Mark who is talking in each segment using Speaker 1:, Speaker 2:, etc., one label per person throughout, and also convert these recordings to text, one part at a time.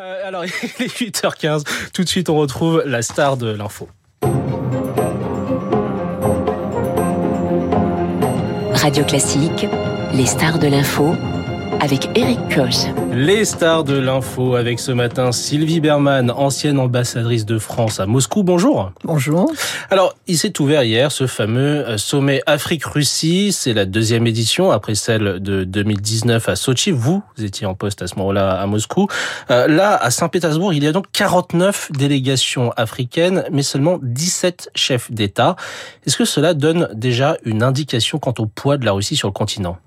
Speaker 1: Euh, alors, il est 8h15. Tout de suite, on retrouve la star de l'info.
Speaker 2: Radio Classique, les stars de l'info avec Eric Koch.
Speaker 1: Les stars de l'info avec ce matin Sylvie Berman, ancienne ambassadrice de France à Moscou. Bonjour.
Speaker 3: Bonjour.
Speaker 1: Alors, il s'est ouvert hier ce fameux euh, sommet Afrique-Russie. C'est la deuxième édition après celle de 2019 à Sochi. Vous, étiez en poste à ce moment-là à Moscou. Euh, là, à Saint-Pétersbourg, il y a donc 49 délégations africaines, mais seulement 17 chefs d'État. Est-ce que cela donne déjà une indication quant au poids de la Russie sur le continent?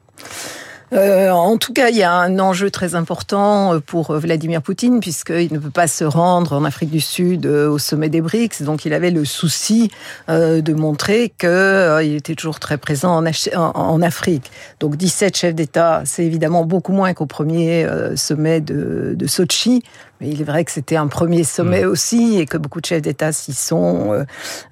Speaker 3: Euh, en tout cas, il y a un enjeu très important euh, pour euh, Vladimir Poutine, puisqu'il ne peut pas se rendre en Afrique du Sud au sommet des BRICS. Donc, il avait le souci de montrer qu'il était toujours très présent en, Afrique. Donc, 17 chefs d'État, c'est évidemment beaucoup moins qu'au premier sommet de, de Sochi. Mais il est vrai que c'était un premier sommet mm. aussi et que beaucoup de chefs d'État s'y sont euh,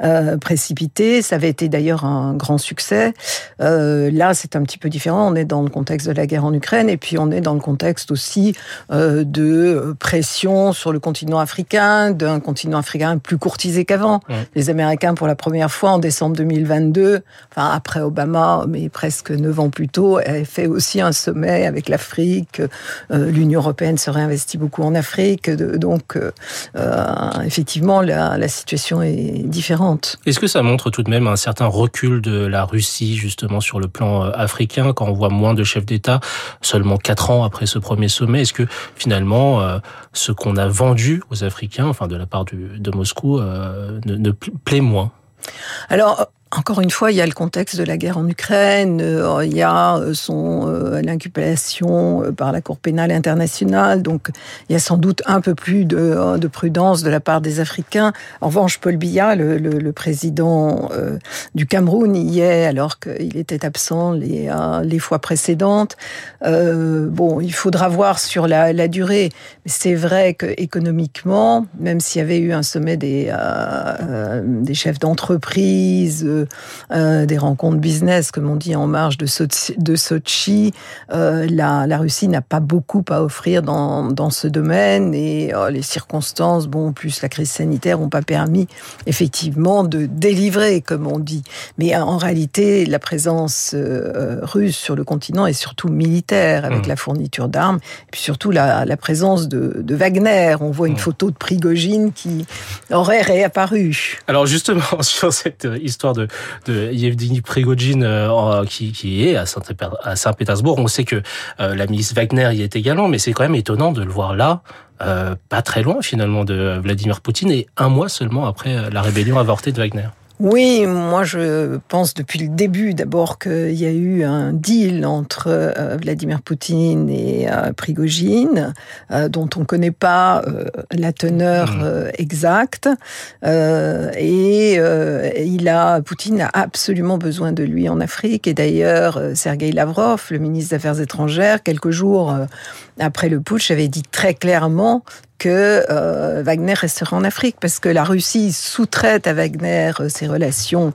Speaker 3: euh, précipités. Ça avait été d'ailleurs un grand succès. Euh, là, c'est un petit peu différent. On est dans le contexte de la guerre en Ukraine et puis on est dans le contexte aussi de pression sur le continent africain, d'un continent africain plus courtisé qu'avant. Mm. Les Américains, pour la première fois en décembre 2022, enfin après Obama, mais presque neuf ans plus tôt, avaient fait aussi un sommet avec l'Afrique. L'Union européenne se réinvestit beaucoup en Afrique donc, euh, euh, effectivement, la, situation est différente.
Speaker 1: Est-ce que ça montre tout de même un certain recul de la Russie, justement, sur le plan euh, africain, quand on voit moins de chefs d'État, seulement quatre ans après ce premier sommet? Est-ce que, finalement, ce qu'on a vendu aux Africains, enfin, de la part de Moscou, ne, ne plaît moins?
Speaker 3: Alors, encore une fois, il y a le contexte de la guerre en Ukraine, euh, il y a euh, son euh, l'inculpation par la Cour pénale internationale, donc il y a sans doute un peu plus de, de prudence de la part des Africains. En revanche, Paul Biya, le, président du Cameroun, y est alors qu'il était absent les, fois précédentes. bon, il faudra voir sur la, durée. C'est vrai que économiquement, même s'il y avait eu un sommet des chefs d'entreprise, euh, des rencontres business, comme on dit en marge de Sochi, de Sochi euh, la, la, Russie n'a pas beaucoup à offrir dans, dans ce domaine et euh, les circonstances, bon, plus la crise sanitaire, n'ont pas permis effectivement de délivrer, comme on dit. Mais en réalité, la présence russe sur le continent est surtout militaire, avec mmh. la fourniture d'armes, et puis surtout la, la présence de, de, Wagner. On voit une mmh. photo de Prigogine qui aurait réapparu.
Speaker 1: Alors justement, sur cette histoire de de, Yevgeny Prigogine euh, qui, est à Saint-Pétersbourg. On sait que euh, la ministre Wagner y est également, mais c'est quand même étonnant de le voir là. Euh, pas très loin finalement de Vladimir Poutine et un mois seulement après la rébellion avortée de Wagner.
Speaker 3: Oui, moi je pense depuis le début d'abord qu'il y a eu un deal entre euh, Vladimir Poutine et euh, Prigogine, euh, dont on ne connaît pas la teneur mmh. exacte. et il a, Poutine a absolument besoin de lui en Afrique. Et d'ailleurs, Sergei Lavrov, le ministre des Affaires étrangères, quelques jours après le putsch, avait dit très clairement que euh, Wagner resterait en Afrique parce que la Russie sous-traite à Wagner euh, ses relations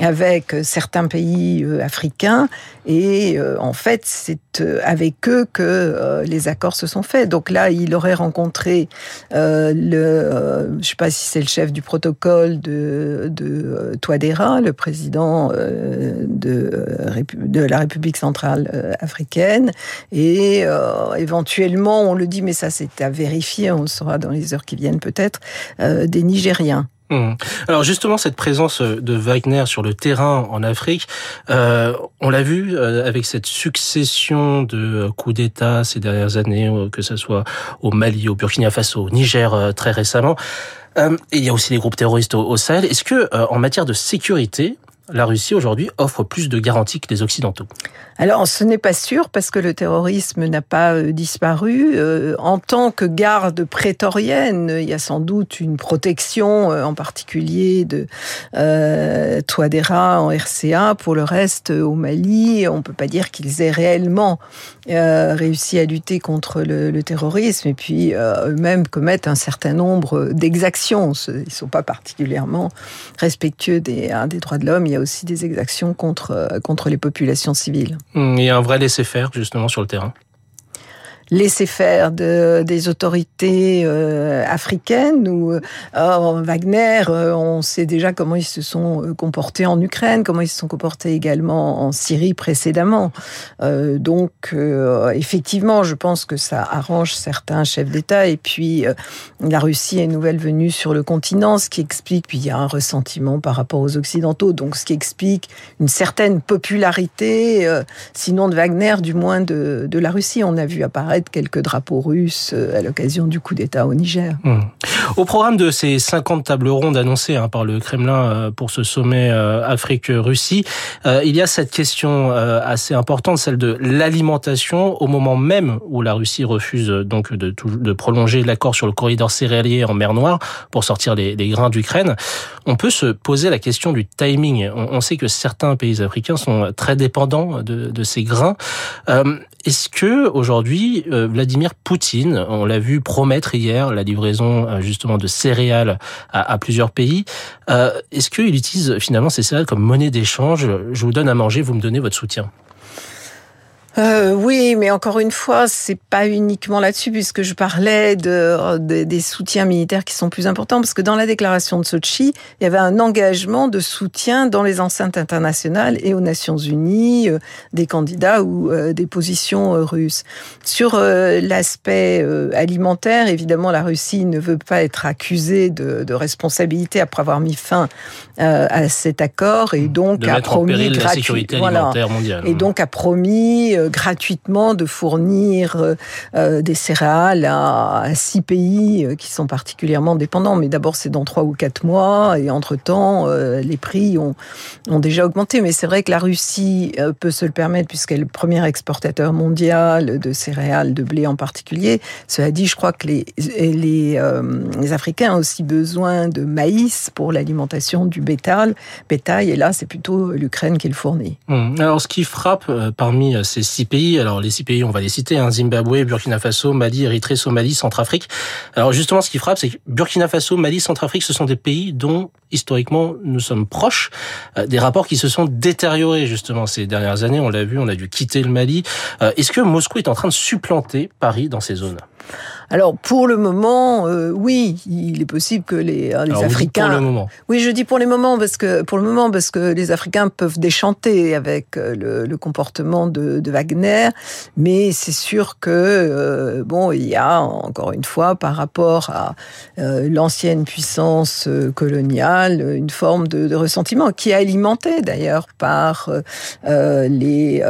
Speaker 3: avec euh, certains pays africains et en fait c'est avec eux que les accords se sont faits. Donc là il aurait rencontré le, je sais pas si c'est le chef du protocole de, de le président de, de la République centrale africaine et éventuellement on le dit mais ça c'est à vérifier on le saura dans les heures qui viennent peut-être, euh, des Nigériens.
Speaker 1: Mmh. Alors justement, cette présence de Wagner sur le terrain en Afrique, euh, on l'a vu euh, avec cette succession de coups d'État ces dernières années, que ce soit au Mali, au Burkina Faso, au Niger très récemment. et il y a aussi les groupes terroristes au Sahel. Est-ce que, en matière de sécurité, la Russie aujourd'hui offre plus de garanties que les Occidentaux
Speaker 3: Alors ce n'est pas sûr parce que le terrorisme n'a pas euh, disparu. Euh, en tant que garde prétorienne, il y a sans doute une protection, euh, en particulier de Touadéra en RCA. Pour le reste, au Mali, on ne peut pas dire qu'ils aient réellement réussi à lutter contre le, terrorisme et puis eux-mêmes commettent un certain nombre d'exactions. Ils ne sont pas particulièrement respectueux des, hein, droits de l'homme aussi des exactions contre, euh, contre les populations civiles.
Speaker 1: Il y a un vrai laisser-faire justement sur le terrain.
Speaker 3: Laisser-faire de, des autorités africaines. Ou Wagner, on sait déjà comment ils se sont comportés en Ukraine, comment ils se sont comportés également en Syrie précédemment. donc, effectivement, je pense que ça arrange certains chefs d'État. Et puis, la Russie est nouvelle venue sur le continent, ce qui explique, puis il y a un ressentiment par rapport aux Occidentaux, donc ce qui explique une certaine popularité, euh, sinon de Wagner, du moins de, de, la Russie. On a vu apparaître quelques drapeaux russes euh, à l'occasion du coup d'État au Niger.
Speaker 1: Mmh. Au programme de ces 50 tables rondes annoncées hein, par le Kremlin euh, pour ce sommet Afrique-Russie, il y a cette question assez importante, celle de l'alimentation, au moment même où la Russie refuse donc de, prolonger l'accord sur le corridor céréalier en mer Noire pour sortir les, grains d'Ukraine. On peut se poser la question du timing. On, sait que certains pays africains sont très dépendants de, de ces grains. Euh, Est-ce que aujourd'hui euh, Vladimir Poutine, on l'a vu promettre hier la livraison euh, justement de céréales à, à plusieurs pays, euh, est-ce qu'il utilise finalement ces céréales comme monnaie d'échange? Je vous donne à manger, vous me donnez votre soutien
Speaker 3: euh, oui, mais encore une fois, c'est pas uniquement là-dessus, puisque je parlais de, des soutiens militaires qui sont plus importants, parce que dans la déclaration de Sochi, il y avait un engagement de soutien dans les enceintes internationales et aux Nations Unies euh, des candidats ou euh, des positions russes. Sur l'aspect alimentaire, évidemment, la Russie ne veut pas être accusée de, de responsabilité après avoir mis fin à cet accord et donc
Speaker 1: de
Speaker 3: a
Speaker 1: promis gratuitement voilà, mondiale.
Speaker 3: et donc a promis euh, gratuitement de fournir euh, euh, des céréales à, six pays qui sont particulièrement dépendants. Mais d'abord, c'est dans trois ou quatre mois, et entre-temps, les prix ont, déjà augmenté. Mais c'est vrai que la Russie peut se le permettre, puisqu'elle est le premier exportateur mondial de céréales, de blé en particulier. Cela dit, je crois que les Africains ont aussi besoin de maïs pour l'alimentation du bétail. bétail et là, c'est plutôt l'Ukraine qui le fournit.
Speaker 1: Hum. Alors, ce qui frappe parmi ces six pays. Alors les six pays, on va les citer hein, Zimbabwe, Burkina Faso, Mali, Érythrée, Somalie, Centrafrique. Alors justement, ce qui frappe, c'est que Burkina Faso, Mali, Centrafrique, ce sont des pays dont historiquement nous sommes proches, euh, des rapports qui se sont détériorés justement ces dernières années. On l'a vu, on a dû quitter le Mali. Euh, est-ce que Moscou est en train de supplanter Paris dans ces zones?
Speaker 3: Alors pour le moment, euh, oui, il est possible que les, les
Speaker 1: Alors,
Speaker 3: Africains.
Speaker 1: Pour le moment.
Speaker 3: Oui, je dis pour les moments parce que pour le moment parce que les Africains peuvent déchanter avec le, le comportement de, de, Wagner, mais c'est sûr que euh, bon, il y a encore une fois par rapport à euh, l'ancienne puissance coloniale une forme de, de, ressentiment qui est alimenté d'ailleurs par les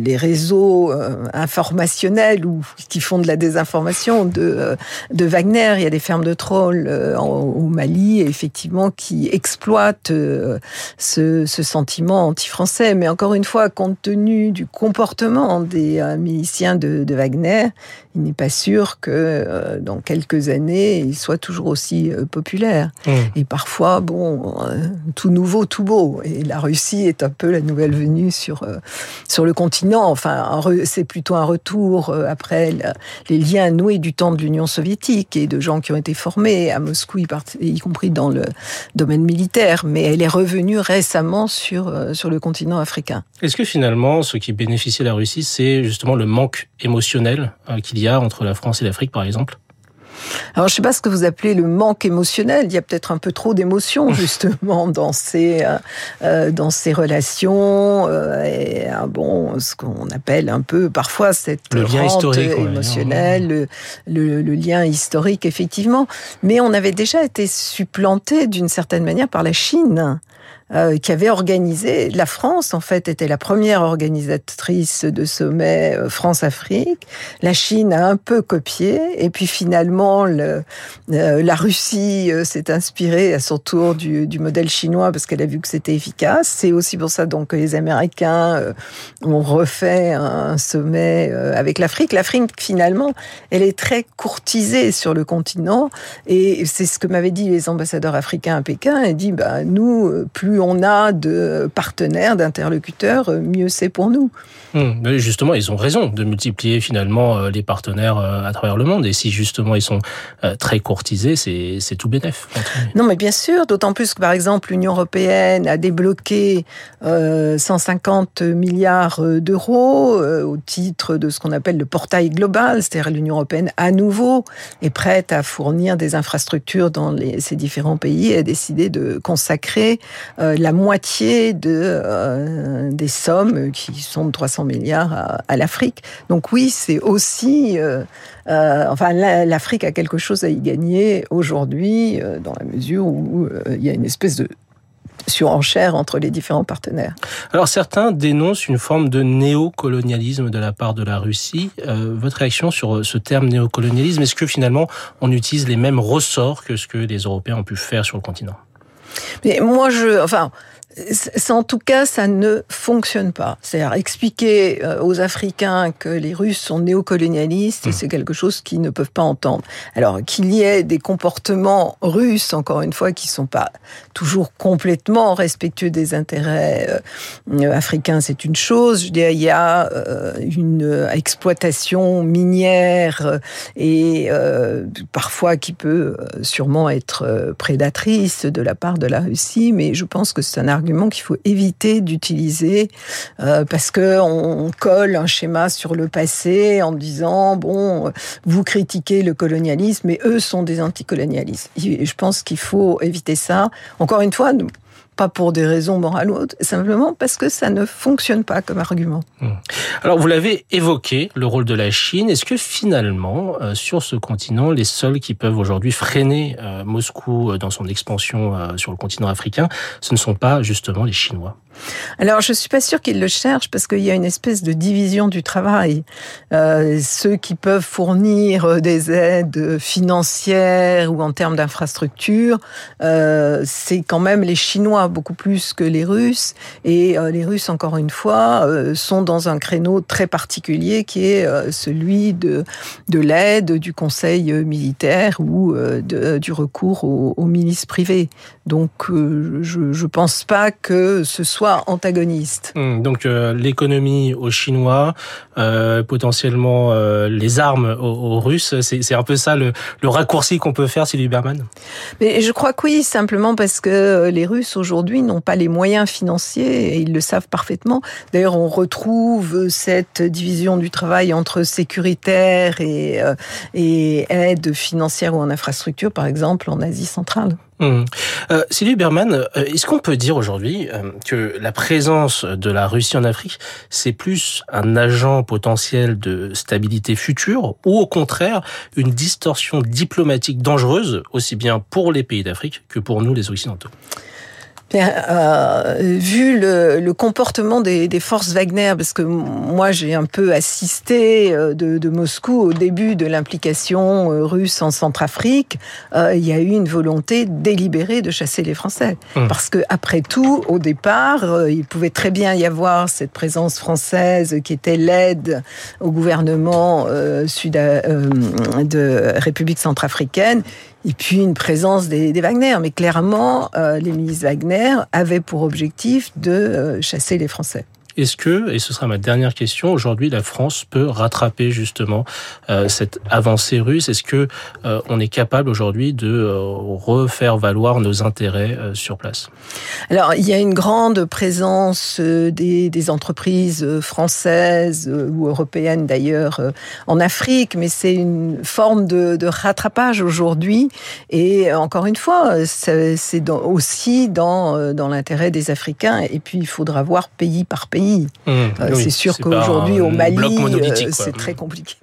Speaker 3: les réseaux informationnels ou qui font de la désinformation de, euh, de Wagner. Il y a des fermes de trolls euh, au Mali, effectivement, qui exploitent euh, ce, ce sentiment anti-français. Mais encore une fois, compte tenu du comportement des miliciens de, de Wagner, il n'est pas sûr que dans quelques années, il soit toujours aussi populaire. Mmh. Et parfois, bon, tout nouveau, tout beau. Et la Russie est un peu la nouvelle venue sur, sur le continent. Enfin, c'est plutôt un retour après les liens noués du temps de l'Union soviétique et de gens qui ont été formés à Moscou, y compris dans le domaine militaire, mais elle est revenue récemment sur, euh, sur le continent africain.
Speaker 1: Est-ce que finalement, ce qui bénéficie la Russie, c'est justement le manque émotionnel euh, qu'il y a entre la France et l'Afrique, par exemple?
Speaker 3: Alors, je sais pas ce que vous appelez le manque émotionnel. Il y a peut-être un peu trop d'émotions, justement, dans ces, euh, euh, dans ces relations. Euh, et, ah bon, ce qu'on appelle un peu, parfois, cette
Speaker 1: le lien historique
Speaker 3: émotionnelle, le, le, le, lien historique, effectivement. Mais on avait déjà été supplanté, d'une certaine manière, par la Chine euh, qui avait organisé. La France, en fait, était la première organisatrice de sommet euh, France-Afrique. La Chine a un peu copié, et puis finalement, le, euh, la Russie s'est inspirée à son tour du, modèle chinois parce qu'elle a vu que c'était efficace. C'est aussi pour ça donc que les Américains ont refait un sommet avec l'Afrique. L'Afrique, finalement, elle est très courtisée sur le continent, et c'est ce que m'avaient dit les ambassadeurs africains à Pékin. Ils dit, bah nous, plus plus on a de partenaires, d'interlocuteurs, mieux c'est pour nous.
Speaker 1: Hum, justement, ils ont raison de multiplier finalement les partenaires à travers le monde. Et si justement ils sont très courtisés, c'est tout bénef.
Speaker 3: Non, mais bien sûr, d'autant plus que par exemple l'Union européenne a débloqué 150 milliards d'euros au titre de ce qu'on appelle le portail global, c'est-à-dire l'Union européenne à nouveau est prête à fournir des infrastructures dans les, ces différents pays et a décidé de consacrer euh, la moitié de, euh, des sommes qui sont de 300 milliards à, l'Afrique. Donc oui, c'est aussi... Euh, enfin, l'Afrique a quelque chose à y gagner aujourd'hui, dans la mesure où il y a une espèce de surenchère entre les différents partenaires.
Speaker 1: Alors certains dénoncent une forme de néocolonialisme de la part de la Russie. Euh, votre réaction sur ce terme néocolonialisme, est-ce que finalement on utilise les mêmes ressorts que ce que les Européens ont pu faire sur le continent?
Speaker 3: Mais moi, je, enfin, en tout cas, ça ne fonctionne pas. C'est-à-dire expliquer euh, aux Africains que les Russes sont néocolonialistes, mmh. c'est quelque chose qu'ils ne peuvent pas entendre. Alors qu'il y ait des comportements russes, encore une fois, qui sont pas toujours complètement respectueux des intérêts euh, africains, c'est une chose. Je dis, il y a euh, une exploitation minière et parfois qui peut sûrement être prédatrice de la part de la Russie, mais je pense que c'est un argument qu'il faut éviter d'utiliser euh, parce que on colle un schéma sur le passé en disant bon, vous critiquez le colonialisme, mais eux sont des anticolonialistes. je pense qu'il faut éviter ça. Encore une fois, pas pour des raisons morales ou autres, simplement parce que ça ne fonctionne pas comme argument. Hmm.
Speaker 1: Alors vous l'avez évoqué, le rôle de la Chine. Est-ce que finalement, euh, sur ce continent, les seuls qui peuvent aujourd'hui freiner euh, Moscou euh, dans son expansion sur le continent africain, ce ne sont pas justement les Chinois?
Speaker 3: Alors, je suis pas sûre qu'ils le cherchent parce qu'il y a une espèce de division du travail. Euh, ceux qui peuvent fournir des aides financières ou en termes d'infrastructures, euh, c'est quand même les Chinois beaucoup plus que les Russes. Et euh, les Russes, encore une fois, euh, sont dans un créneau très particulier qui est euh, celui de, de l'aide, du conseil militaire ou de, du recours aux, aux, milices privées. Donc, je ne pense pas que ce soit antagonistes.
Speaker 1: Hmm, donc l'économie aux Chinois, potentiellement les armes aux, Russes, c'est un peu ça le, raccourci qu'on peut faire, Sylvie Berman?
Speaker 3: Mais je crois que oui, simplement parce que les Russes aujourd'hui n'ont pas les moyens financiers et ils le savent parfaitement. D'ailleurs, on retrouve cette division du travail entre sécuritaire et, et aide financière ou en infrastructure, par exemple, en Asie centrale.
Speaker 1: Euh, Sylvie Berman, euh, est-ce qu'on peut dire aujourd'hui euh, que la présence de la Russie en Afrique, c'est plus un agent potentiel de stabilité future ou au contraire une distorsion diplomatique dangereuse, aussi bien pour les pays d'Afrique que pour nous les Occidentaux?
Speaker 3: Euh, vu le, le comportement des, des, forces Wagner, parce que moi j'ai un peu assisté euh, de, de, Moscou au début de l'implication euh, russe en Centrafrique, euh, il y a eu une volonté délibérée de chasser les Français. Hum. Parce que après tout, au départ, il pouvait très bien y avoir cette présence française qui était l'aide au gouvernement sud de République centrafricaine et puis une présence des, Wagner. Mais clairement, euh, les milices Wagner avaient pour objectif de euh, chasser les Français.
Speaker 1: Est-ce que, et ce sera ma dernière question, aujourd'hui la France peut rattraper justement euh, cette avancée russe? Est-ce que euh, on est capable aujourd'hui de euh, refaire valoir nos intérêts sur place?
Speaker 3: Alors il y a une grande présence des, entreprises françaises ou européennes d'ailleurs en Afrique, mais c'est une forme de, de rattrapage aujourd'hui. Et encore une fois, c'est aussi dans, dans l'intérêt des Africains. Et puis il faudra voir pays par pays. Mmh, euh, oui, c'est sûr qu'aujourd'hui, au Mali, euh, c'est très compliqué.